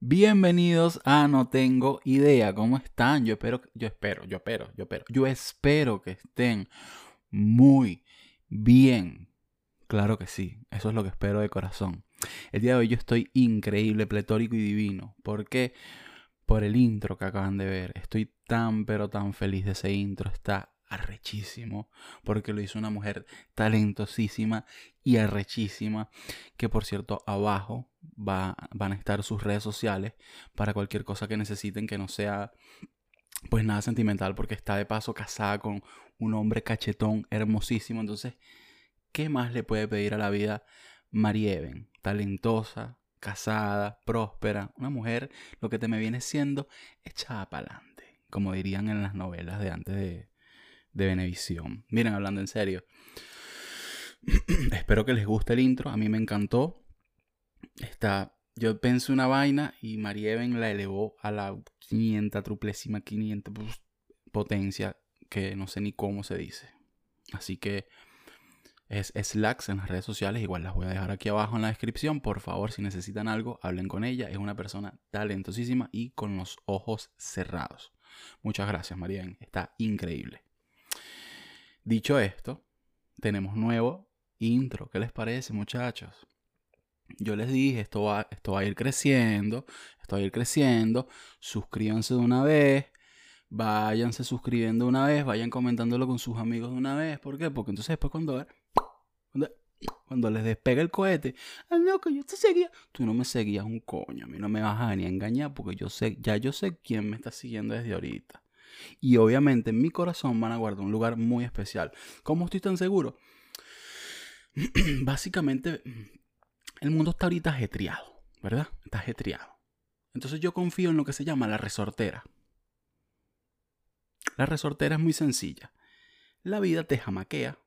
Bienvenidos a No Tengo Idea. ¿Cómo están? Yo espero, yo espero, yo espero, yo espero, yo espero que estén muy bien. Claro que sí, eso es lo que espero de corazón. El día de hoy yo estoy increíble, pletórico y divino. ¿Por qué? Por el intro que acaban de ver. Estoy tan pero tan feliz de ese intro. Está arrechísimo, porque lo hizo una mujer talentosísima y arrechísima, que por cierto abajo va, van a estar sus redes sociales para cualquier cosa que necesiten que no sea pues nada sentimental, porque está de paso casada con un hombre cachetón hermosísimo, entonces, ¿qué más le puede pedir a la vida Marieven? Talentosa, casada, próspera, una mujer, lo que te me viene siendo echada para adelante, como dirían en las novelas de antes de, de Venevisión. Miren, hablando en serio. Espero que les guste el intro. A mí me encantó. Está. Yo pensé una vaina y Marieven la elevó a la 500, truplésima 500 potencia, que no sé ni cómo se dice. Así que es Slacks en las redes sociales. Igual las voy a dejar aquí abajo en la descripción. Por favor, si necesitan algo, hablen con ella. Es una persona talentosísima y con los ojos cerrados. Muchas gracias, Marieven. Está increíble. Dicho esto, tenemos nuevo intro. ¿Qué les parece, muchachos? Yo les dije, esto va, esto va a ir creciendo, esto va a ir creciendo. Suscríbanse de una vez, váyanse suscribiendo de una vez, vayan comentándolo con sus amigos de una vez. ¿Por qué? Porque entonces después cuando, cuando, cuando les despega el cohete, ah, no, que yo te seguía. Tú no me seguías un coño, a mí no me vas a ni a engañar porque yo sé, ya yo sé quién me está siguiendo desde ahorita. Y obviamente en mi corazón van a guardar un lugar muy especial. ¿Cómo estoy tan seguro? Básicamente, el mundo está ahorita ajetreado, ¿verdad? Está ajetreado. Entonces yo confío en lo que se llama la resortera. La resortera es muy sencilla. La vida te jamaquea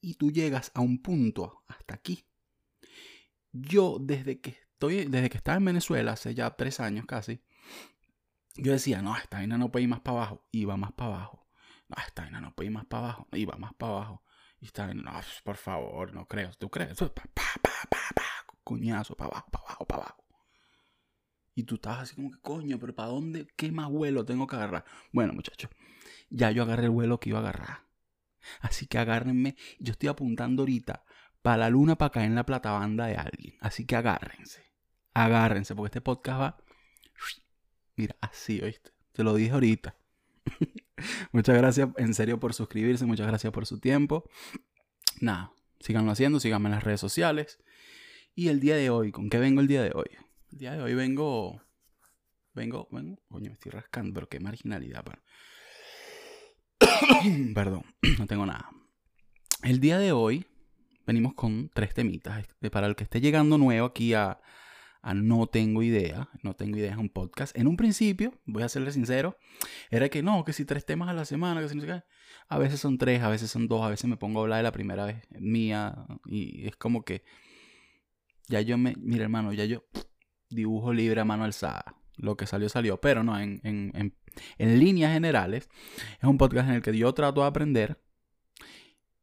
y tú llegas a un punto hasta aquí. Yo desde que estoy, desde que estaba en Venezuela hace ya tres años casi, yo decía, no, esta vaina no puede ir más para abajo. Y va más para abajo. No, esta vaina no puede ir más para abajo. Y va más para abajo. Y esta no, por favor, no creo. ¿Tú crees? Cuñazo, para abajo, para abajo, para abajo. Y tú estabas así como que, coño, pero ¿para dónde? ¿Qué más vuelo tengo que agarrar? Bueno, muchachos, ya yo agarré el vuelo que iba a agarrar. Así que agárrenme. Yo estoy apuntando ahorita para la luna para caer en la platabanda de alguien. Así que agárrense. Agárrense, porque este podcast va Mira, así, ¿oíste? Te lo dije ahorita. muchas gracias en serio por suscribirse, muchas gracias por su tiempo. Nada, síganlo haciendo, síganme en las redes sociales. Y el día de hoy, ¿con qué vengo el día de hoy? El día de hoy vengo. Vengo, vengo. Coño, me estoy rascando, pero qué marginalidad. Perdón, no tengo nada. El día de hoy venimos con tres temitas. Para el que esté llegando nuevo aquí a, no tengo idea, no tengo idea, es un podcast. En un principio, voy a serle sincero, era que no, que si tres temas a la semana, que si no sé qué. A veces son tres, a veces son dos, a veces me pongo a hablar de la primera vez mía y es como que ya yo me, mira hermano, ya yo dibujo libre a mano alzada. Lo que salió, salió. Pero no, en, en, en, en líneas generales, es un podcast en el que yo trato de aprender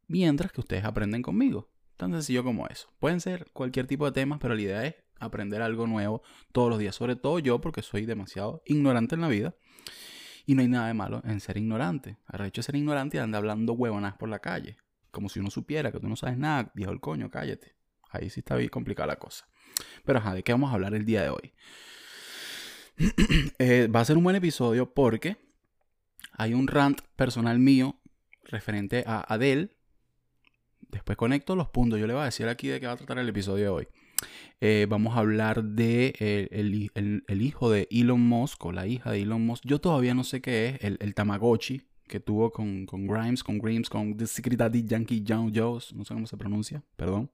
mientras que ustedes aprenden conmigo. Tan sencillo como eso. Pueden ser cualquier tipo de temas, pero la idea es aprender algo nuevo todos los días. Sobre todo yo, porque soy demasiado ignorante en la vida. Y no hay nada de malo en ser ignorante. El hecho ser ignorante y andar hablando huevonas por la calle. Como si uno supiera que tú no sabes nada. Dijo el coño, cállate. Ahí sí está bien complicada la cosa. Pero ajá, ¿de qué vamos a hablar el día de hoy? Eh, va a ser un buen episodio porque hay un rant personal mío referente a Adele. Después conecto los puntos. Yo le voy a decir aquí de qué va a tratar el episodio de hoy. Eh, vamos a hablar de el, hijo de Elon Musk o la hija de Elon Musk. Yo todavía no sé qué es el, Tamagotchi que tuvo con, Grimes, con Grimes, con The Secret Daddy Yankee John Jones, no sé cómo se pronuncia, perdón.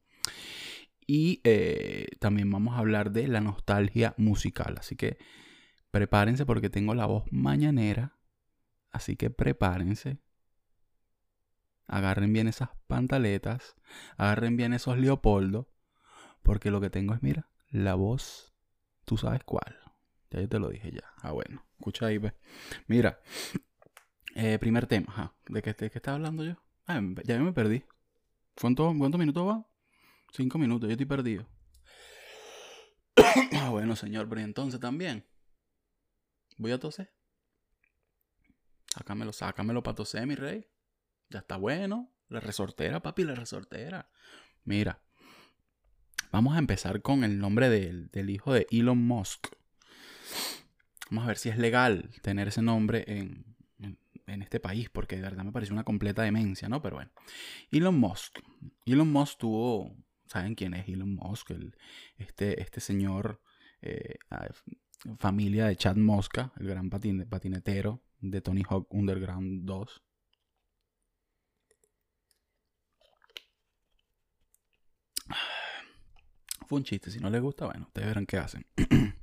Y eh, también vamos a hablar de la nostalgia musical. Así que prepárense porque tengo la voz mañanera. Así que prepárense. Agarren bien esas pantaletas. Agarren bien esos Leopoldo porque lo que tengo es, mira, la voz, tú sabes cuál. Ya yo te lo dije ya. Ah, bueno. Escucha ahí, pues. Mira. Eh, primer tema, ¿De qué, ¿De qué estaba hablando yo? Ah, ya me perdí. ¿Cuántos minutos va? Cinco minutos, yo estoy perdido. ah, bueno, señor, pero entonces también. Voy a toser. Sácamelo, sácamelo para toser, mi rey. Ya está bueno. La resortera, papi, la resortera. Mira. Vamos a empezar con el nombre del, hijo de Elon Musk. Vamos a ver si es legal tener ese nombre en, en, este país, porque de verdad me parece una completa demencia, ¿no? Pero bueno. Elon Musk. Elon Musk tuvo. ¿Saben quién es Elon Musk? El, este, este señor. Eh, familia de Chad Mosca, el gran patinetero de Tony Hawk Underground 2. Fue un chiste, si no les gusta, bueno, ustedes verán qué hacen.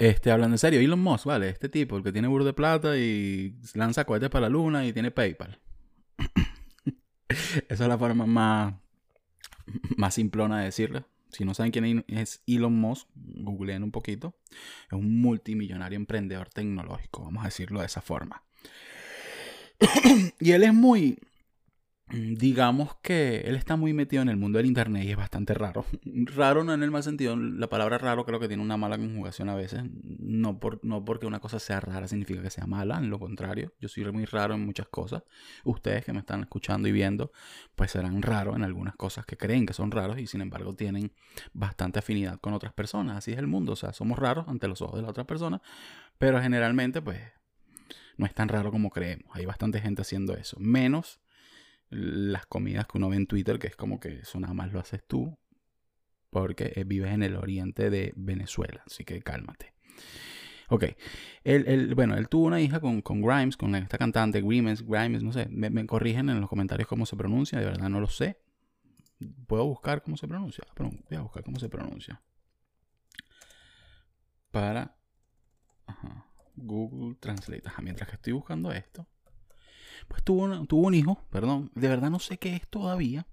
Este, hablando en serio, Elon Musk, ¿vale? Este tipo, el que tiene burro de plata y lanza cohetes para la luna y tiene PayPal. Esa es la forma más, más simplona de decirlo. Si no saben quién es Elon Musk, googleen un poquito. Es un multimillonario emprendedor tecnológico, vamos a decirlo de esa forma. y él es muy, digamos que él está muy metido en el mundo del internet y es bastante raro. Raro no en el mal sentido, la palabra raro creo que tiene una mala conjugación a veces. No, por, no porque una cosa sea rara significa que sea mala, en lo contrario. Yo soy muy raro en muchas cosas. Ustedes que me están escuchando y viendo, pues serán raros en algunas cosas que creen que son raros y sin embargo tienen bastante afinidad con otras personas. Así es el mundo, o sea, somos raros ante los ojos de la otra persona, pero generalmente pues no es tan raro como creemos. Hay bastante gente haciendo eso. Menos las comidas que uno ve en Twitter, que es como que eso nada más lo haces tú, porque eh, vives en el oriente de Venezuela, así que cálmate. Ok, él, bueno, él tuvo una hija con, Grimes, con esta cantante, Grimes, Grimes, no sé, me, corrigen en los comentarios cómo se pronuncia, de verdad no lo sé. ¿Puedo buscar cómo se pronuncia? voy a buscar cómo se pronuncia. Para Google Translate. mientras que estoy buscando esto, pues tuvo, un hijo, perdón, de verdad no sé qué es todavía.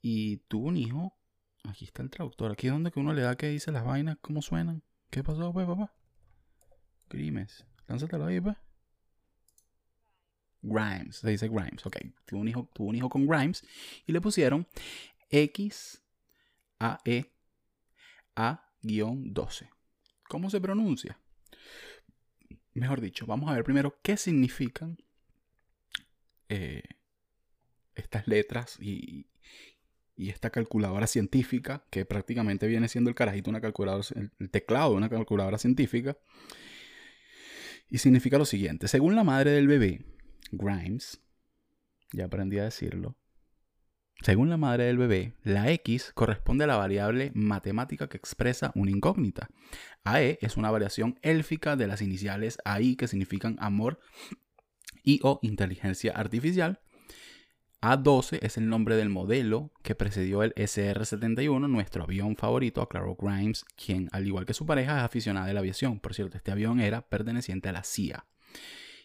Y tuvo un hijo. Aquí está el traductor. Aquí es donde que uno le da que dice las vainas, cómo suenan. ¿Qué pasó, pues, papá? Grimes. Lánzatelo ahí, pues. Grimes. Se dice Grimes. Ok. Tuvo un hijo, tuvo un hijo con Grimes. Y le pusieron X A E A-12. ¿Cómo se pronuncia? Mejor dicho, vamos a ver primero qué significan eh, estas letras y, esta calculadora científica, que prácticamente viene siendo el carajito una calculadora, el teclado de una calculadora científica. Y significa lo siguiente, según la madre del bebé, Grimes, ya aprendí a decirlo, según la madre del bebé, la X corresponde a la variable matemática que expresa una incógnita. AE es una variación élfica de las iniciales AI que significan amor y o inteligencia artificial. A12 es el nombre del modelo que precedió el SR-71, nuestro avión favorito, aclaró Grimes, quien, al igual que su pareja, es aficionada de la aviación. Por cierto, este avión era perteneciente a la CIA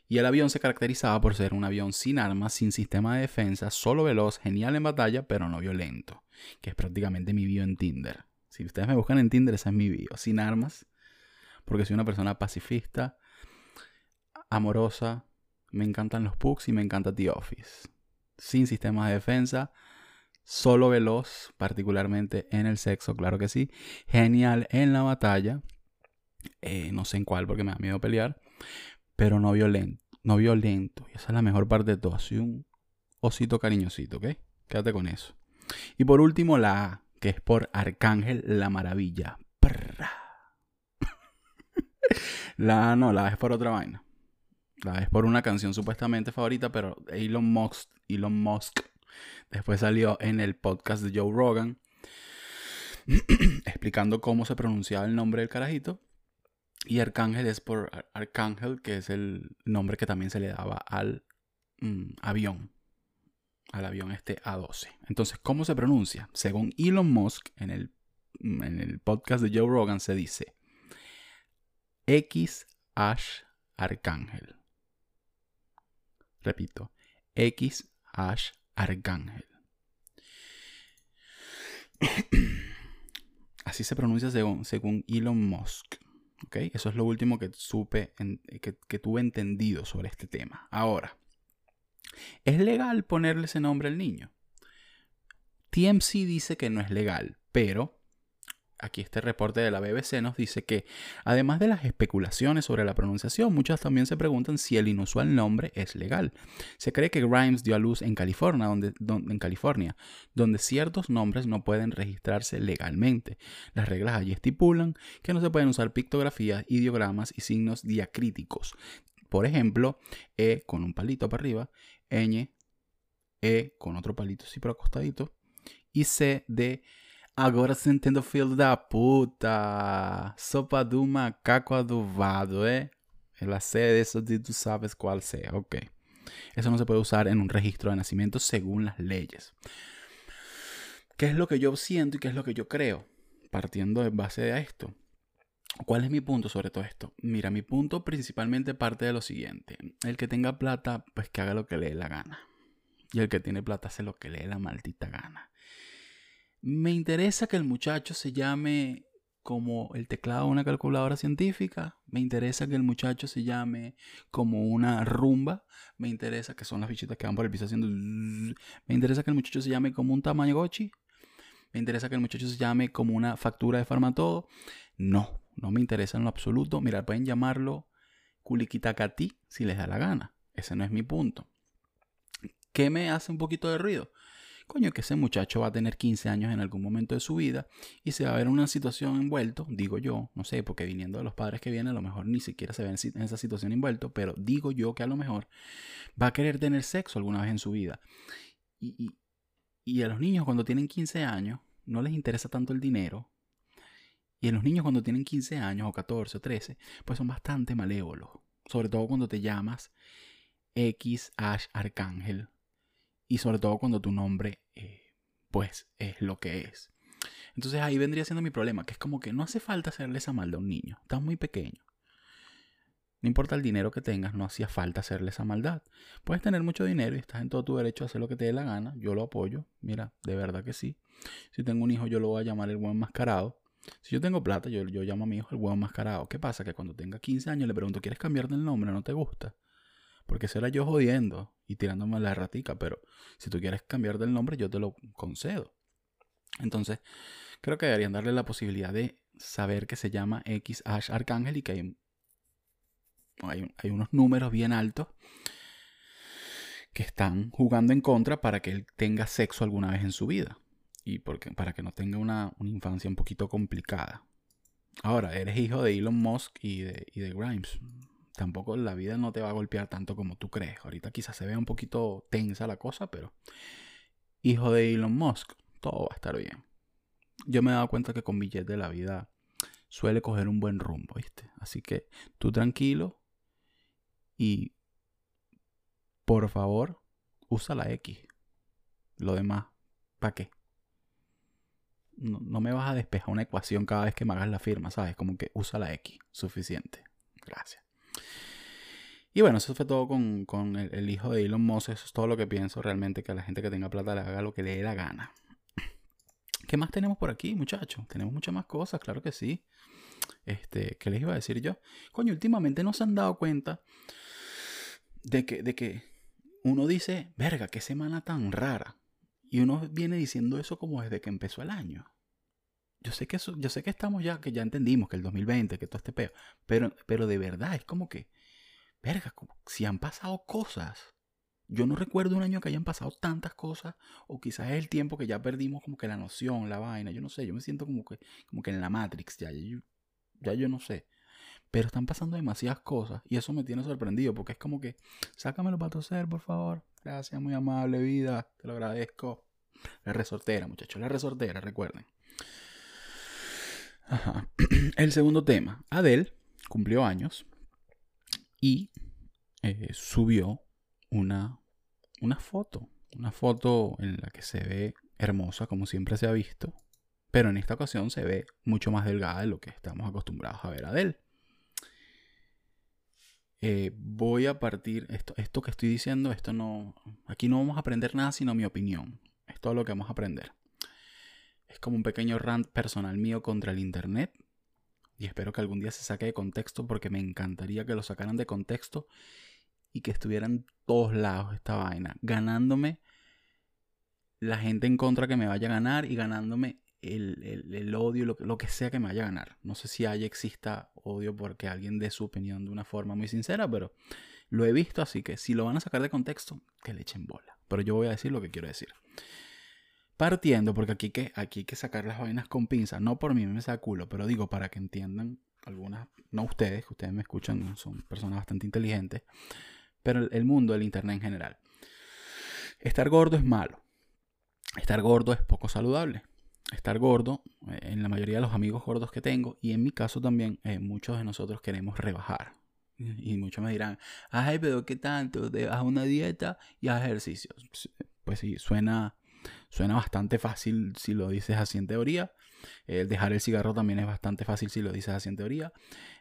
y el avión se caracterizaba por ser un avión sin armas, sin sistema de defensa, solo veloz, genial en batalla, pero no violento, que es prácticamente mi bio en Tinder. Si ustedes me buscan en Tinder, esa es mi bio, sin armas, porque soy una persona pacifista, amorosa, me encantan los pugs y me encanta The Office. Sin sistemas de defensa, solo veloz, particularmente en el sexo, claro que sí. Genial en la batalla, eh, no sé en cuál porque me da miedo pelear, pero no violento no violento. Y esa es la mejor parte de todo. Así un osito cariñosito, ¿ok? Quédate con eso. Y por último, la A, que es por Arcángel la Maravilla. la A no, la A es por otra vaina. La A es por una canción supuestamente favorita, pero Elon Musk, Elon Musk después salió en el podcast de Joe Rogan explicando cómo se pronunciaba el nombre del carajito y Arcángel es por Arcángel, que es el nombre que también se le daba al mm, avión. Al avión este A12. Entonces, ¿cómo se pronuncia? Según Elon Musk, en el, mm, en el podcast de Joe Rogan se dice X Ash Arcángel. Repito, X Arcángel. Así se pronuncia según, según Elon Musk. Eso es lo último que supe, que, tuve entendido sobre este tema. Ahora, ¿es legal ponerle ese nombre al niño? TMC dice que no es legal, pero aquí este reporte de la BBC nos dice que, además de las especulaciones sobre la pronunciación, muchas también se preguntan si el inusual nombre es legal. Se cree que Grimes dio a luz en California, donde, en California, donde ciertos nombres no pueden registrarse legalmente. Las reglas allí estipulan que no se pueden usar pictografías, ideogramas y signos diacríticos. Por ejemplo, E con un palito para arriba, ñ, E con otro palito así acostadito, y C de Agora você da puta. Sopa do macaco adubado, ¿eh? La C de eso tú sabes cuál sea. Ok. Eso no se puede usar en un registro de nacimiento según las leyes. ¿Qué es lo que yo siento y qué es lo que yo creo? Partiendo de base de esto. ¿Cuál es mi punto sobre todo esto? Mira, mi punto principalmente parte de lo siguiente. El que tenga plata, pues que haga lo que le dé la gana. Y el que tiene plata hace lo que le dé la maldita gana. Me interesa que el muchacho se llame como el teclado de una calculadora científica. Me interesa que el muchacho se llame como una rumba. Me interesa que son las bichitas que van por el piso haciendo... Me interesa que el muchacho se llame como un Tamagotchi. Me interesa que el muchacho se llame como una factura de farmatodo. No, no me interesa en lo absoluto. Mira, pueden llamarlo Kulikitacati si les da la gana. Ese no es mi punto. ¿Qué me hace un poquito de ruido? Coño, que ese muchacho va a tener 15 años en algún momento de su vida y se va a ver en una situación envuelto, digo yo, no sé, porque viniendo de los padres que vienen, a lo mejor ni siquiera se ve en esa situación envuelto, pero digo yo que a lo mejor va a querer tener sexo alguna vez en su vida. Y, y a los niños cuando tienen 15 años no les interesa tanto el dinero. Y a los niños cuando tienen 15 años o 14 o 13, pues son bastante malévolos. Sobre todo cuando te llamas X Ash Arcángel y sobre todo cuando tu nombre, eh, pues, es lo que es. Entonces ahí vendría siendo mi problema, que es como que no hace falta hacerle esa maldad a un niño, está muy pequeño. No importa el dinero que tengas, no hacía falta hacerle esa maldad. Puedes tener mucho dinero y estás en todo tu derecho a hacer lo que te dé la gana. Yo lo apoyo. Mira, de verdad que sí. Si tengo un hijo, yo lo voy a llamar el buen mascarado. Si yo tengo plata, yo, yo llamo a mi hijo el buen mascarado. ¿Qué pasa? Que cuando tenga 15 años le pregunto, ¿quieres cambiarte el nombre? ¿No te gusta? Porque será yo jodiendo y tirándome la ratica, pero si tú quieres cambiar del nombre, yo te lo concedo. Entonces, creo que deberían darle la posibilidad de saber que se llama X Ash Arcángel y que hay, hay, unos números bien altos que están jugando en contra para que él tenga sexo alguna vez en su vida y porque, para que no tenga una, una, infancia un poquito complicada. Ahora, eres hijo de Elon Musk y de, y de Grimes tampoco la vida no te va a golpear tanto como tú crees. Ahorita quizás se vea un poquito tensa la cosa, pero hijo de Elon Musk, todo va a estar bien. Yo me he dado cuenta que con billetes de la vida suele coger un buen rumbo, ¿viste? Así que tú tranquilo y por favor usa la X. Lo demás, ¿para qué? No, no, me vas a despejar una ecuación cada vez que me hagas la firma, ¿sabes? Como que usa la X, suficiente. Gracias. Y bueno, eso fue todo con, el, hijo de Elon Musk. Eso es todo lo que pienso realmente, que a la gente que tenga plata le haga lo que le dé la gana. ¿Qué más tenemos por aquí, muchachos? Tenemos muchas más cosas, claro que sí. Este, ¿qué les iba a decir yo? Coño, últimamente no se han dado cuenta de que, de que uno dice, verga, qué semana tan rara. Y uno viene diciendo eso como desde que empezó el año. Yo sé que eso, yo sé que estamos ya, que ya entendimos que el 2020, que todo este peo. Pero, pero de verdad, es como que verga, si han pasado cosas. Yo no recuerdo un año que hayan pasado tantas cosas, o quizás es el tiempo que ya perdimos como que la noción, la vaina, yo no sé, yo me siento como que, como que en la Matrix, ya, ya yo no sé. Pero están pasando demasiadas cosas y eso me tiene sorprendido porque es como que, sácamelo para toser, por favor. Gracias, muy amable vida, te lo agradezco. La resortera, muchachos, la resortera, recuerden. Ajá. El segundo tema, Adele cumplió años y eh, subió una, una foto, una foto en la que se ve hermosa como siempre se ha visto, pero en esta ocasión se ve mucho más delgada de lo que estamos acostumbrados a ver a él. Eh, voy a partir, esto, esto que estoy diciendo, esto no, aquí no vamos a aprender nada sino mi opinión, es todo lo que vamos a aprender. Es como un pequeño rant personal mío contra el Internet y espero que algún día se saque de contexto porque me encantaría que lo sacaran de contexto y que estuviera en todos lados esta vaina, ganándome la gente en contra que me vaya a ganar y ganándome el, odio, lo, lo, que sea que me vaya a ganar. No sé si haya exista odio porque alguien dé su opinión de una forma muy sincera, pero lo he visto, así que si lo van a sacar de contexto, que le echen bola. Pero yo voy a decir lo que quiero decir. Partiendo, porque aquí, que, aquí hay que sacar las vainas con pinzas, no por mí me saca culo, pero digo para que entiendan algunas, no ustedes, que ustedes me escuchan, son personas bastante inteligentes, pero el mundo, el Internet en general. Estar gordo es malo. Estar gordo es poco saludable estar gordo, eh, en la mayoría de los amigos gordos que tengo, y en mi caso también, eh, muchos de nosotros queremos rebajar. Y muchos me dirán, ay, pero ¿qué tanto? Haz una dieta y haz ejercicios. Pues sí, suena, suena bastante fácil si lo dices así en teoría. El dejar el cigarro también es bastante fácil si lo dices así en teoría.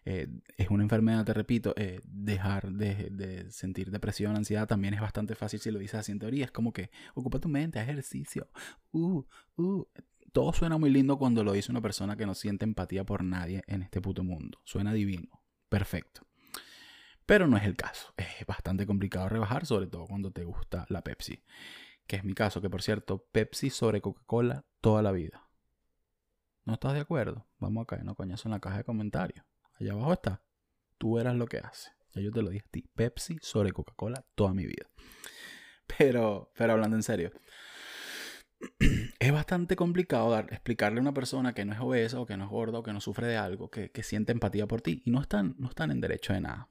Eh, es una enfermedad, te repito. dejar de, de, sentir depresión, ansiedad también es bastante fácil si lo dices así en teoría. Es como que ocupa tu mente, haz ejercicio. Uh, uh todo suena muy lindo cuando lo dice una persona que no siente empatía por nadie en este puto mundo. Suena divino, perfecto. Pero no es el caso. Es bastante complicado rebajar, sobre todo cuando te gusta la Pepsi. Que es mi caso, que por cierto, Pepsi sobre Coca-Cola toda la vida. ¿No estás de acuerdo? Vamos a caer no coñazo en la caja de comentarios. Allá abajo está. Tú verás lo que hace. Ya yo te lo dije a ti. Pepsi sobre Coca-Cola toda mi vida. Pero, pero hablando en serio es bastante complicado dar, explicarle a una persona que no es obesa o que no es gorda o que no sufre de algo, que, siente empatía por ti. Y no están, no están en derecho de nada.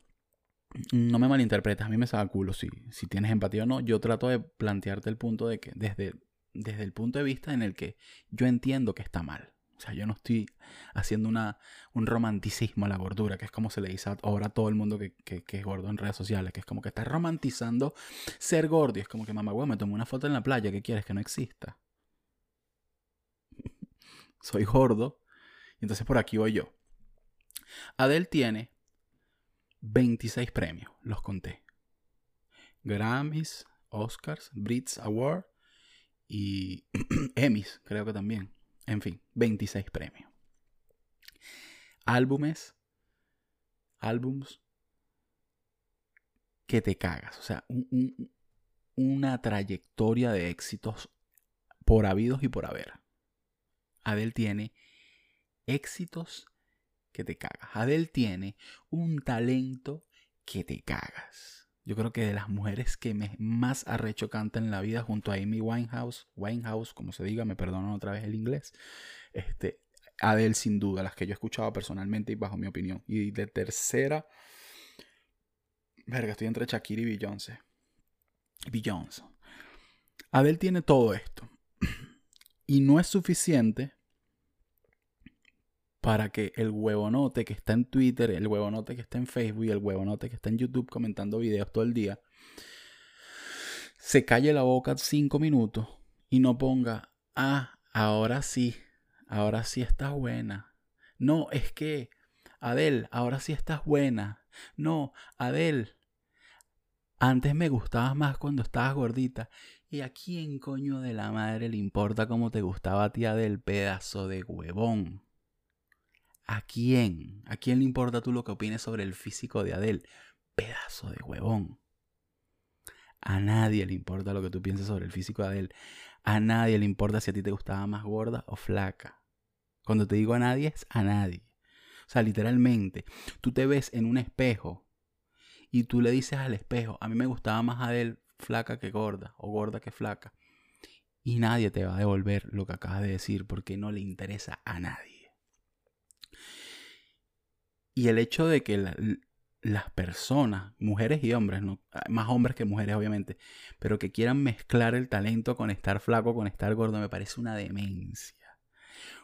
No me malinterpretes, a mí me saca culo si, si tienes empatía o no. Yo trato de plantearte el punto de que desde, desde el punto de vista en el que yo entiendo que está mal. O sea, yo no estoy haciendo una, un romanticismo a la gordura, que es como se le dice ahora a todo el mundo que, es gordo en redes sociales, que es como que estás romantizando ser gordo. Y es como que, mamá, güey, me tomé una foto en la playa, ¿qué quieres que no exista? Soy gordo. Y entonces por aquí voy yo. Adele tiene 26 premios, los conté. Grammys, Oscars, Brits Award y Emmys, creo que también. En fin, 26 premios. Álbumes, álbums que te cagas. O sea, una trayectoria de éxitos por habidos y por haber. Adele tiene éxitos que te cagas. Adele tiene un talento que te cagas. Yo creo que de las mujeres que me más arrecho canta en la vida junto a Amy Winehouse, Winehouse, como se diga, me perdonan otra vez el inglés. Este, Adele sin duda, las que yo he escuchado personalmente y bajo mi opinión. Y de tercera, verga, estoy entre Shakira y Beyoncé. Beyoncé. Adele tiene todo esto. Y no es suficiente para que el huevonote que está en Twitter, el huevonote que está en Facebook y el huevonote que está en YouTube comentando videos todo el día, se calle la boca cinco minutos y no ponga, ah, ahora sí, ahora sí estás buena. No, es que, Adel, ahora sí estás buena. No, Adel, antes me gustabas más cuando estabas gordita. ¿Y a quién coño de la madre le importa cómo te gustaba a ti Adel, pedazo de huevón? ¿A quién? ¿A quién le importa tú lo que opines sobre el físico de Adele? Pedazo de huevón. A nadie le importa lo que tú pienses sobre el físico de Adele. A nadie le importa si a ti te gustaba más gorda o flaca. Cuando te digo a nadie, es a nadie. O sea, literalmente, tú te ves en un espejo y tú le dices al espejo, a mí me gustaba más Adele flaca que gorda o gorda que flaca. Y nadie te va a devolver lo que acabas de decir porque no le interesa a nadie. Y el hecho de que las personas, mujeres y hombres, ¿no? más hombres que mujeres obviamente, pero que quieran mezclar el talento con estar flaco, con estar gordo, me parece una demencia.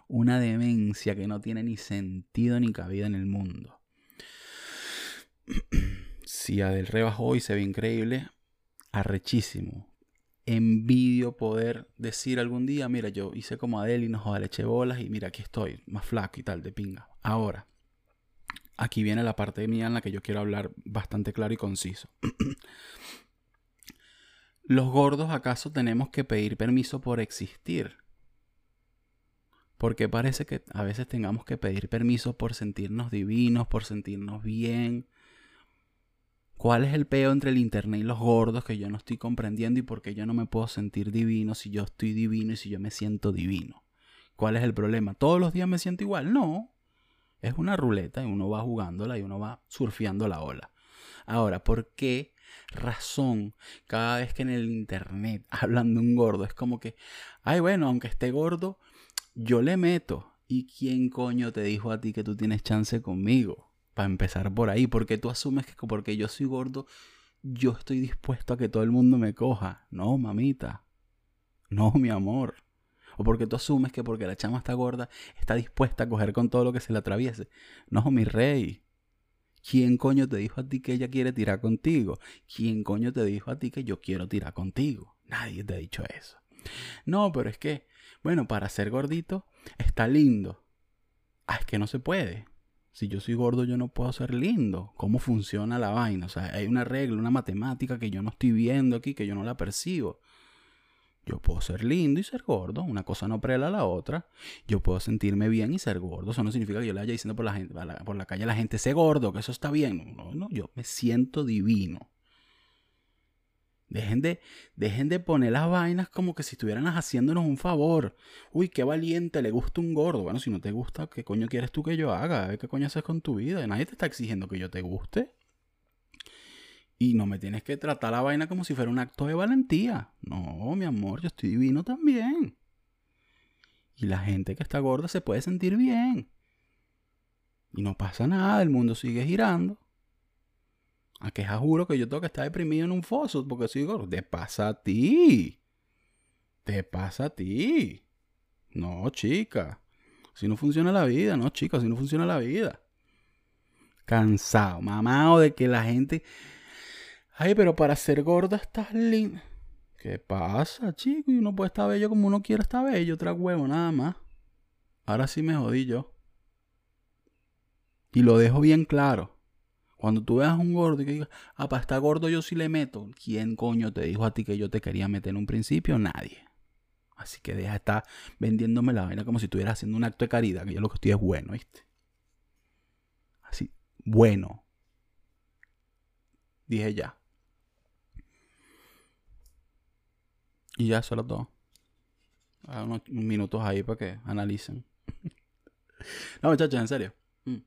Una demencia que no tiene ni sentido ni cabida en el mundo. si Adel rebajó y se ve increíble, arrechísimo. Envidio poder decir algún día, mira, yo hice como Adel y no joda, le eché bolas y mira, aquí estoy, más flaco y tal, de pinga. Ahora, aquí viene la parte mía en la que yo quiero hablar bastante claro y conciso. ¿Los gordos acaso tenemos que pedir permiso por existir? Porque parece que a veces tengamos que pedir permiso por sentirnos divinos, por sentirnos bien. ¿Cuál es el peo entre el internet y los gordos que yo no estoy comprendiendo y por qué yo no me puedo sentir divino si yo estoy divino y si yo me siento divino? ¿Cuál es el problema? ¿Todos los días me siento igual? No. Es una ruleta y uno va jugándola y uno va surfeando la ola. Ahora, ¿por qué razón cada vez que en el internet hablan de un gordo es como que, ay, bueno, aunque esté gordo, yo le meto. ¿Y quién coño te dijo a ti que tú tienes chance conmigo? Para empezar por ahí, porque tú asumes que porque yo soy gordo, yo estoy dispuesto a que todo el mundo me coja. No, mamita. No, mi amor. O porque tú asumes que porque la chama está gorda, está dispuesta a coger con todo lo que se le atraviese. No, mi rey. ¿Quién coño te dijo a ti que ella quiere tirar contigo? ¿Quién coño te dijo a ti que yo quiero tirar contigo? Nadie te ha dicho eso. No, pero es que, bueno, para ser gordito está lindo. Ah, es que no se puede. Si yo soy gordo, yo no puedo ser lindo. ¿Cómo funciona la vaina? O sea, hay una regla, una matemática que yo no estoy viendo aquí, que yo no la percibo. Yo puedo ser lindo y ser gordo, una cosa no prela a la otra. Yo puedo sentirme bien y ser gordo. Eso no significa que yo le vaya diciendo por la, gente, por la calle a la gente, sé gordo, que eso está bien. No, no, yo me siento divino. Dejen de, dejen de poner las vainas como que si estuvieran haciéndonos un favor. Uy, qué valiente, le gusta un gordo. Bueno, si no te gusta, ¿qué coño quieres tú que yo haga? ¿Qué coño haces con tu vida? Nadie te está exigiendo que yo te guste. Y no me tienes que tratar la vaina como si fuera un acto de valentía. No, mi amor, yo estoy divino también. Y la gente que está gorda se puede sentir bien. Y no pasa nada, el mundo sigue girando. A que juro que yo tengo que estar deprimido en un foso porque soy gordo. Te pasa a ti. Te pasa a ti. No, chica. Si no funciona la vida, no, chica, si no funciona la vida. Cansado, mamado de que la gente Ay, pero para ser gorda estás linda. ¿Qué pasa, chico? Y uno puede estar bello como uno quiera estar bello, otra huevo, nada más. Ahora sí me jodí yo. Y lo dejo bien claro. Cuando tú veas a un gordo y que digas, ah, para estar gordo yo sí le meto. ¿Quién coño te dijo a ti que yo te quería meter en un principio? Nadie. Así que deja de estar vendiéndome la vaina como si estuvieras haciendo un acto de caridad, que yo lo que estoy es bueno, ¿viste? Así, bueno. Dije ya. Y ya, solo todo. A unos minutos ahí para que analicen. no, muchachos, en serio. Mm.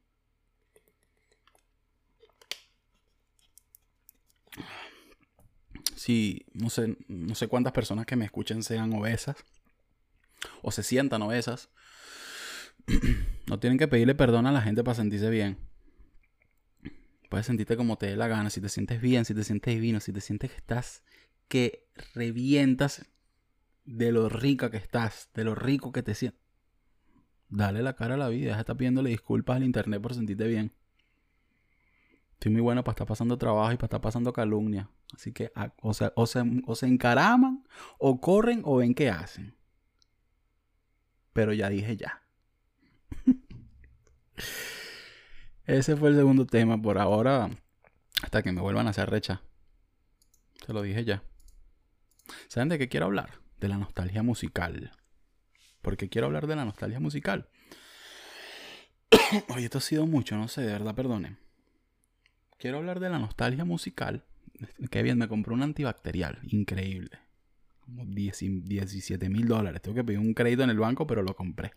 Si no sé, no sé cuántas personas que me escuchen sean obesas o se sientan obesas, no tienen que pedirle perdón a la gente para sentirse bien. Puedes sentirte como te dé la gana, si te sientes bien, si te sientes divino, si te sientes que estás que revientas de lo rica que estás, de lo rico que te sientes. Dale la cara a la vida, deja estar pidiéndole disculpas al internet por sentirte bien. Estoy muy bueno para estar pasando trabajo y para estar pasando calumnia. Así que o, sea, o, se, o se encaraman, o corren, o ven qué hacen. Pero ya dije ya. Ese fue el segundo tema por ahora. Hasta que me vuelvan a hacer recha. Se lo dije ya. ¿Saben de qué quiero hablar? De la nostalgia musical. ¿Por qué quiero hablar de la nostalgia musical? Oye, esto ha sido mucho, no sé, de verdad, perdonen. Quiero hablar de la nostalgia musical. Qué bien, me compré un antibacterial, increíble. Como 17 mil dólares. Tengo que pedir un crédito en el banco, pero lo compré.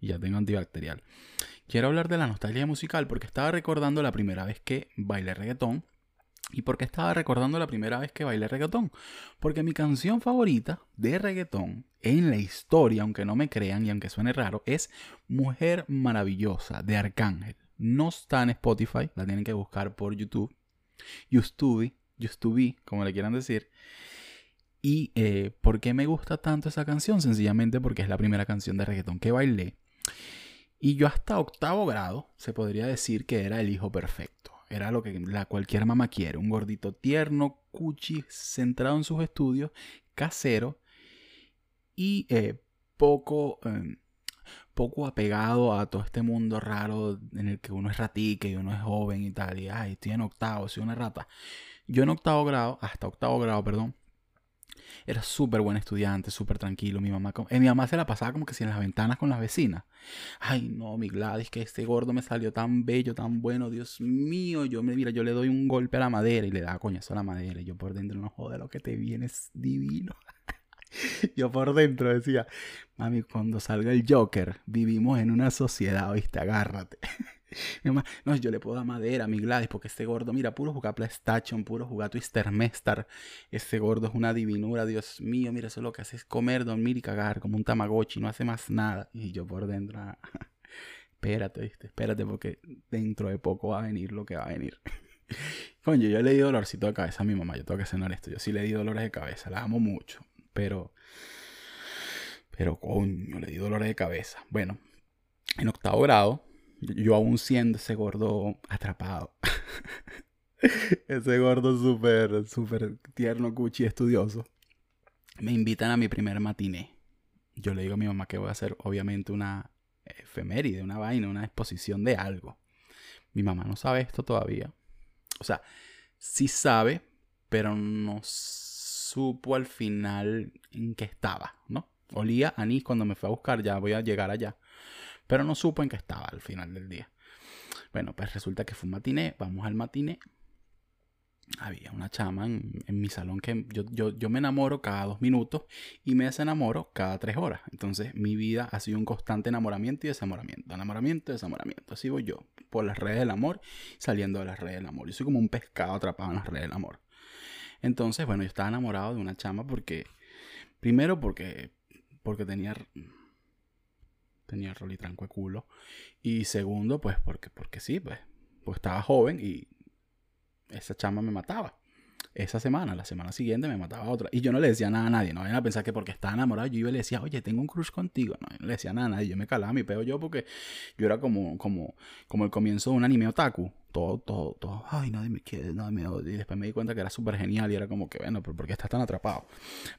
Y ya tengo antibacterial. Quiero hablar de la nostalgia musical porque estaba recordando la primera vez que bailé reggaetón ¿Y por qué estaba recordando la primera vez que bailé reggaetón? Porque mi canción favorita de reggaetón en la historia, aunque no me crean y aunque suene raro, es Mujer Maravillosa de Arcángel. No está en Spotify, la tienen que buscar por YouTube. YouTube, be, como le quieran decir. ¿Y eh, por qué me gusta tanto esa canción? Sencillamente porque es la primera canción de reggaetón que bailé. Y yo hasta octavo grado se podría decir que era el hijo perfecto. Era lo que la cualquier mamá quiere. Un gordito tierno, cuchi, centrado en sus estudios, casero y eh, poco, em, poco apegado a todo este mundo raro en el que uno es ratique y uno es joven y tal. Y, ay, estoy en octavo, soy una rata. Yo en octavo grado, hasta octavo grado, perdón, era súper buen estudiante, súper tranquilo. Mi mamá, eh, mi mamá se la pasaba como que si en las ventanas con las vecinas. Ay, no, mi Gladys, que este gordo me salió tan bello, tan bueno, Dios mío. Yo me mira, yo le doy un golpe a la madera y le da coñazo a la madera. Y yo por dentro no joder lo que te vienes divino. Yo por dentro decía, mami, cuando salga el Joker, vivimos en una sociedad, oíste, agárrate. No, yo le puedo dar madera a mi Gladys porque este gordo, mira, puro jugar PlayStation, puro jugar Twister Mestar. Este gordo es una divinura, Dios mío, mira, eso lo que hace es comer, dormir y cagar como un tamagotchi, no hace más nada. Y yo por dentro, ah, espérate, ¿viste? espérate porque dentro de poco va a venir lo que va a venir. Coño, yo le di dolorcito de cabeza a mi mamá, yo tengo que ser honesto, yo sí le di dolores de cabeza, la amo mucho, pero... Pero coño, le di dolores de cabeza. Bueno, en octavo grado, yo aún siendo ese gordo atrapado. ese gordo súper, súper tierno, cuchi, estudioso. Me invitan a mi primer matiné. Yo le digo a mi mamá que voy a hacer, obviamente, una efeméride, una vaina, una exposición de algo. Mi mamá no sabe esto todavía. O sea, sí sabe, pero no supo al final en qué estaba, ¿no? Olía anís cuando me fue a buscar, ya voy a llegar allá. Pero no supo en qué estaba al final del día. Bueno, pues resulta que fue un matiné, vamos al matiné. Había una chama en, mi salón que yo, yo, me enamoro cada dos minutos y me desenamoro cada tres horas. Entonces mi vida ha sido un constante enamoramiento y desamoramiento. Enamoramiento y desamoramiento. Así voy yo, por las redes del amor, saliendo de las redes del amor. Yo soy como un pescado atrapado en las redes del amor. Entonces, bueno, yo estaba enamorado de una chama porque, primero porque, porque tenía tenía el rol tranco de culo. Y segundo, pues porque, porque sí, pues, pues estaba joven y esa chama me mataba. Esa semana, la semana siguiente me mataba otra. Y yo no le decía nada a nadie. No vayan a pensar que porque estaba enamorado, yo iba y le decía, oye, tengo un crush contigo. No, no le decía nada a nadie. Yo me calaba mi pedo yo porque yo era como, como, como el comienzo de un anime otaku. Todo, todo, todo. Ay, nadie me quiere, nadie me odia. Y después me di cuenta que era súper genial y era como que, bueno, pero ¿por qué estás tan atrapado?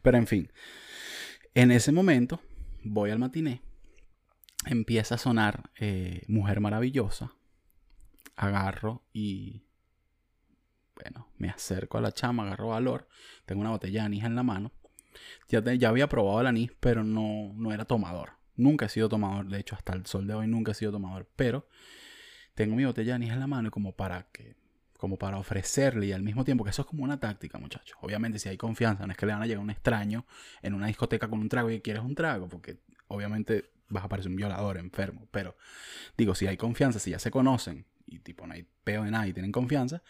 Pero en fin. En ese momento, voy al matiné empieza a sonar eh, Mujer Maravillosa. Agarro y, bueno, me acerco a la chama, agarro valor. Tengo una botella de anís en la mano. Ya, ya había probado el anís, pero no, no era tomador. Nunca he sido tomador. De hecho, hasta el sol de hoy nunca he sido tomador. Pero tengo mi botella de anís en la mano como para que como para ofrecerle y al mismo tiempo que eso es como una táctica, muchachos. Obviamente, si hay confianza, no es que le van a llegar un extraño en una discoteca con un trago y quieres un trago, porque obviamente vas a parecer un violador enfermo. Pero digo, si hay confianza, si ya se conocen y tipo no hay peo de nada y tienen confianza,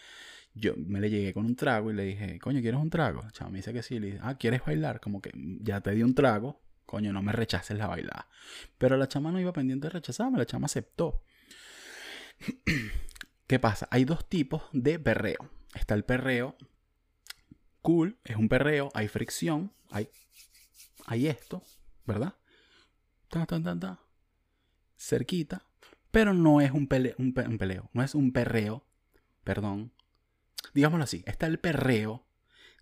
yo me le llegué con un trago y le dije, coño, ¿quieres un trago? El chavo me dice que sí. Le dije, ah, ¿quieres bailar? Como que ya te di un trago, coño, no me rechaces la bailada. Pero la chama no iba pendiente de rechazarme, la chama aceptó. ¿Qué pasa? Hay dos tipos de perreo. Está el perreo cool, es un perreo, hay fricción, hay, hay esto, ¿verdad? Cerquita, pero no es un, un, peleo, no es un perreo, perdón. Digámoslo así, está el perreo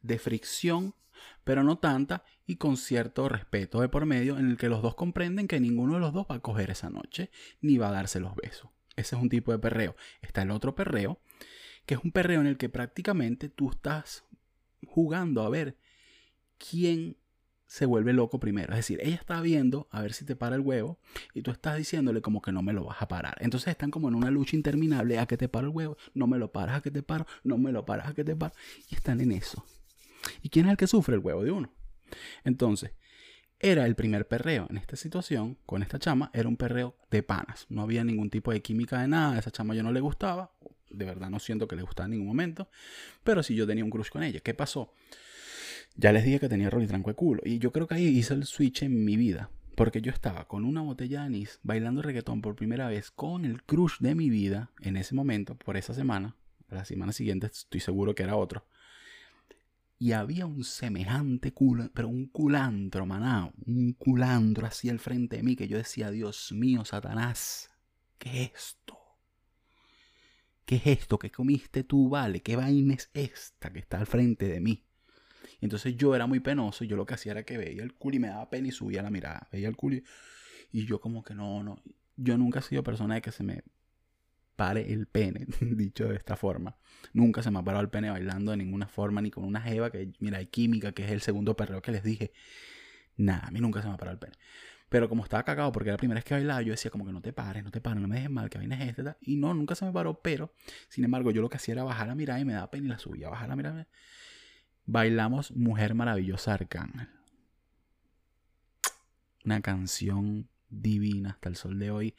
de fricción, pero no tanta y con cierto respeto de por medio en el que los dos comprenden que ninguno de los dos va a coger esa noche ni va a darse los besos. Ese es un tipo de perreo. Está el otro perreo, que es un perreo en el que prácticamente tú estás jugando a ver quién se vuelve loco primero. Es decir, ella está viendo a ver si te para el huevo y tú estás diciéndole como que no me lo vas a parar. Entonces están como en una lucha interminable a que te paro el huevo, no me lo paras a que te paro, no me lo paras a que te paro. Y están en eso. ¿Y quién es el que sufre el huevo de uno? Entonces, era el primer perreo en esta situación con esta chama, era un perreo de panas. No había ningún tipo de química de nada, a esa chama yo no le gustaba, de verdad no siento que le gustaba en ningún momento, pero sí yo tenía un crush con ella. ¿Qué pasó? Ya les dije que tenía rol y tranco de culo. Y yo creo que ahí hice el switch en mi vida. Porque yo estaba con una botella de anís bailando reggaetón por primera vez con el crush de mi vida en ese momento, por esa semana. La semana siguiente estoy seguro que era otro. Y había un semejante culo, pero un culantro, maná, un culantro así al frente de mí que yo decía, Dios mío, Satanás, ¿qué es esto? ¿Qué es esto? ¿Qué comiste tú, vale? ¿Qué vaina es esta que está al frente de mí? Entonces yo era muy penoso yo lo que hacía era que veía el culo y me daba pena y subía la mirada. Veía el culo y, yo como que no, no. Yo nunca he sido persona de que se me pare el pene, dicho de esta forma. Nunca se me ha parado el pene bailando de ninguna forma, ni con una jeva que, mira, hay química, que es el segundo perreo que les dije. Nada, a mí nunca se me ha parado el pene. Pero como estaba cagado porque era la primera vez que bailaba, yo decía como que no te pares, no te pares, no me dejes mal, que vaina es esta. Y no, nunca se me paró, pero sin embargo yo lo que hacía era bajar la mirada y me daba pena y la subía, bajar la mirada bailamos Mujer Maravillosa Arcángel. una canción divina hasta el sol de hoy.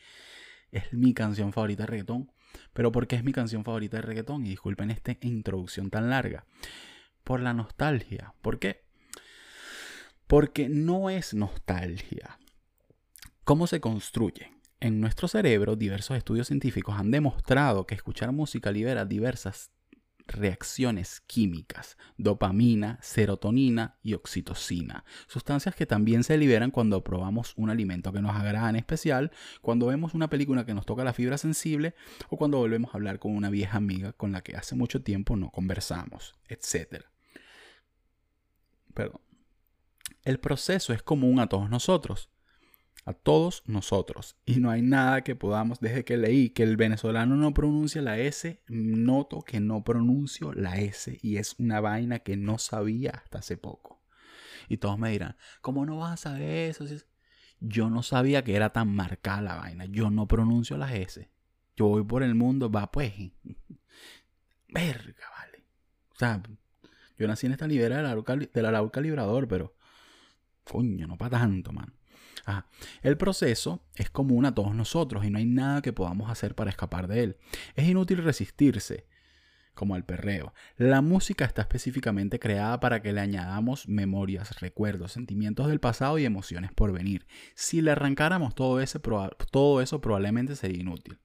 Es mi canción favorita de reggaetón. Pero ¿por qué es mi canción favorita de reggaetón? Y disculpen esta introducción tan larga. Por la nostalgia. ¿Por qué? Porque no es nostalgia. ¿Cómo se construye? En nuestro cerebro, diversos estudios científicos han demostrado que escuchar música libera diversas reacciones químicas, dopamina, serotonina y oxitocina, sustancias que también se liberan cuando probamos un alimento que nos agrada en especial, cuando vemos una película que nos toca la fibra sensible o cuando volvemos a hablar con una vieja amiga con la que hace mucho tiempo no conversamos, etc. Perdón. El proceso es común a todos nosotros a todos nosotros. Y no hay nada que podamos, desde que leí que el venezolano no pronuncia la S, noto que no pronuncio la S y es una vaina que no sabía hasta hace poco. Y todos me dirán, ¿cómo no vas a saber eso? Yo no sabía que era tan marcada la vaina. Yo no pronuncio las S. Yo voy por el mundo, va pues. Verga, vale. O sea, yo nací en esta libera de la Arauca Librador, pero coño, no para tanto, man. El proceso es común a todos nosotros y no hay nada que podamos hacer para escapar de él. Es inútil resistirse, como al perreo. La música está específicamente creada para que le añadamos memorias, recuerdos, sentimientos del pasado y emociones por venir. Si le arrancáramos todo, ese, todo eso probablemente sería inútil.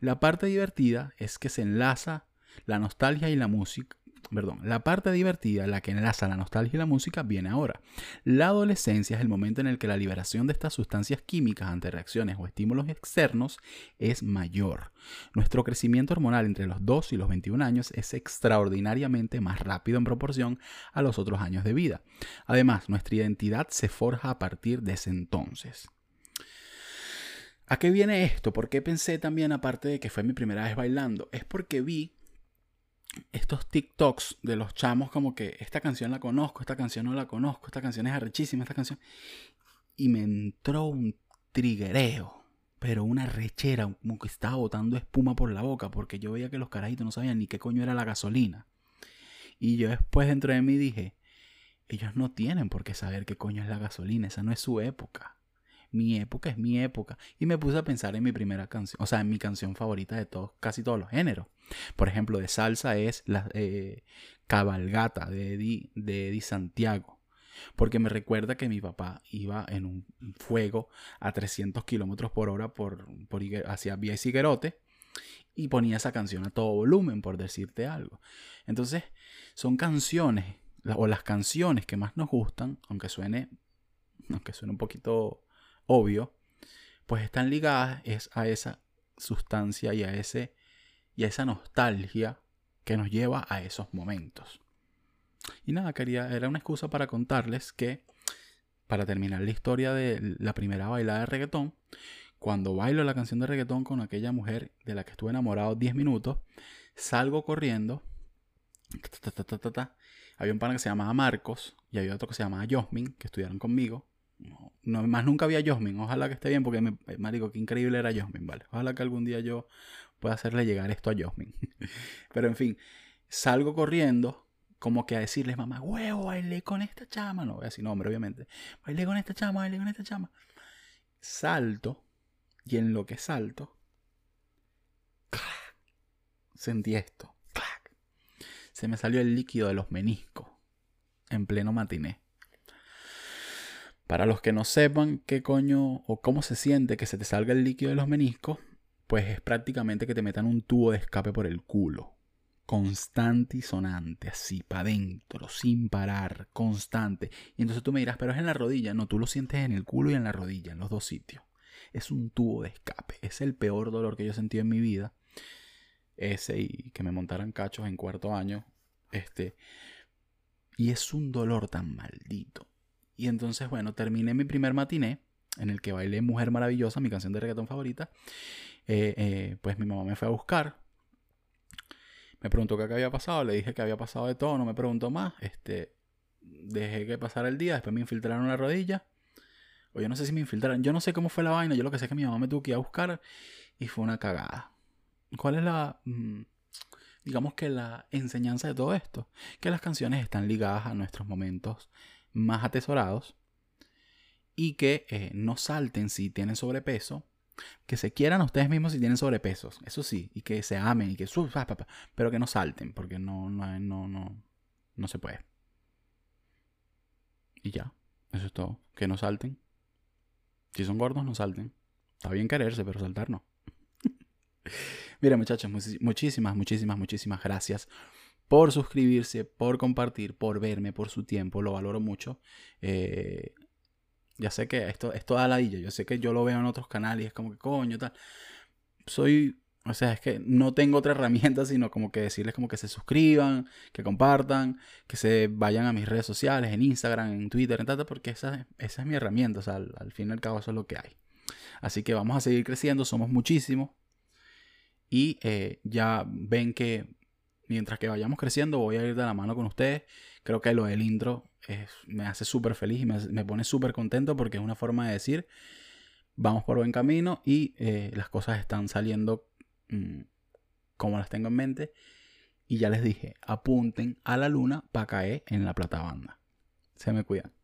La parte divertida es que se enlaza la nostalgia y la música perdón, la parte divertida, la que enlaza la nostalgia y la música, viene ahora. La adolescencia es el momento en el que la liberación de estas sustancias químicas ante reacciones o estímulos externos es mayor. Nuestro crecimiento hormonal entre los 2 y los 21 años es extraordinariamente más rápido en proporción a los otros años de vida. Además, nuestra identidad se forja a partir de ese entonces. ¿A qué viene esto? ¿Por qué pensé también, aparte de que fue mi primera vez bailando? Es porque vi estos TikToks de los chamos como que esta canción la conozco, esta canción no la conozco, esta canción es arrechísima, esta canción. Y me entró un triguereo, pero una rechera, como que estaba botando espuma por la boca, porque yo veía que los carajitos no sabían ni qué coño era la gasolina. Y yo después dentro de mí dije, ellos no tienen por qué saber qué coño es la gasolina, esa no es su época mi época es mi época. Y me puse a pensar en mi primera canción, o sea, en mi canción favorita de todos, casi todos los géneros. Por ejemplo, de salsa es la eh, Cabalgata de Eddie, de Santiago. Porque me recuerda que mi papá iba en un fuego a 300 kilómetros por hora por, por, hacia Vía y Siguerote y ponía esa canción a todo volumen, por decirte algo. Entonces, son canciones, o las canciones que más nos gustan, aunque suene, aunque suene un poquito obvio, pues están ligadas es a esa sustancia y a, ese, y a esa nostalgia que nos lleva a esos momentos. Y nada, quería, era una excusa para contarles que, para terminar la historia de la primera bailada de reggaetón, cuando bailo la canción de reggaetón con aquella mujer de la que estuve enamorado 10 minutos, salgo corriendo. había un pana que se llamaba Marcos y había otro que se llamaba Josmin, que estudiaron conmigo. No, más nunca había Josmin. Ojalá que esté bien, porque me, eh, marico, qué increíble era Josmin, ¿vale? Ojalá que algún día yo pueda hacerle llegar esto a Josmin. Pero en fin, salgo corriendo como que a decirles, mamá, huevo, bailé con esta chama. No voy a decir nombre, obviamente. Bailé con esta chama, bailé con esta chama. Salto, y en lo que salto, sentí esto. Se me salió el líquido de los meniscos en pleno matiné. Para los que no sepan qué coño o cómo se siente que se te salga el líquido de los meniscos, pues es prácticamente que te metan un tubo de escape por el culo. Constante y sonante, así, para adentro, sin parar, constante. Y entonces tú me dirás, pero es en la rodilla. No, tú lo sientes en el culo y en la rodilla, en los dos sitios. Es un tubo de escape. Es el peor dolor que yo he sentido en mi vida. Ese y que me montaran cachos en cuarto año. Este. Y es un dolor tan maldito y entonces, bueno, terminé mi primer matiné en el que bailé Mujer Maravillosa, mi canción de reggaetón favorita. Eh, eh, pues mi mamá me fue a buscar. Me preguntó qué había pasado, le dije que había pasado de todo, no me preguntó más. Este, dejé que pasara el día, después me infiltraron la rodilla. O yo no sé si me infiltraron, yo no sé cómo fue la vaina, yo lo que sé es que mi mamá me tuvo que ir a buscar y fue una cagada. ¿Cuál es la, mm, digamos que la enseñanza de todo esto? Que las canciones están ligadas a nuestros momentos más atesorados y que eh, no salten si tienen sobrepeso, que se quieran ustedes mismos si tienen sobrepeso, eso sí, y que se amen y que pero que no salten, porque no, no, no, no, no se puede. Y ya, eso es todo, que no salten. Si son gordos, no salten. Está bien quererse, pero saltar no. Mira, muchachos, muchísimas, muchísimas, muchísimas gracias por suscribirse, por compartir, por verme, por su tiempo. Lo valoro mucho. Eh, ya sé que esto es toda ladilla. Yo sé que yo lo veo en otros canales es como que coño, tal. Soy. O sea, es que no tengo otra herramienta sino como que decirles como que se suscriban, que compartan, que se vayan a mis redes sociales, en Instagram, en Twitter, en tal, porque esa, esa es mi herramienta. O sea, al, fin y al cabo eso es lo que hay. Así que vamos a seguir creciendo, somos muchísimos. Y eh, ya ven que mientras que vayamos creciendo voy a ir de la mano con ustedes. Creo que lo del intro me hace súper feliz y me, pone súper contento porque es una forma de decir, vamos por buen camino y eh, las cosas están saliendo mm, como las tengo en mente. Y ya les dije, apunten a la luna para caer en la plata banda. Se me cuidan.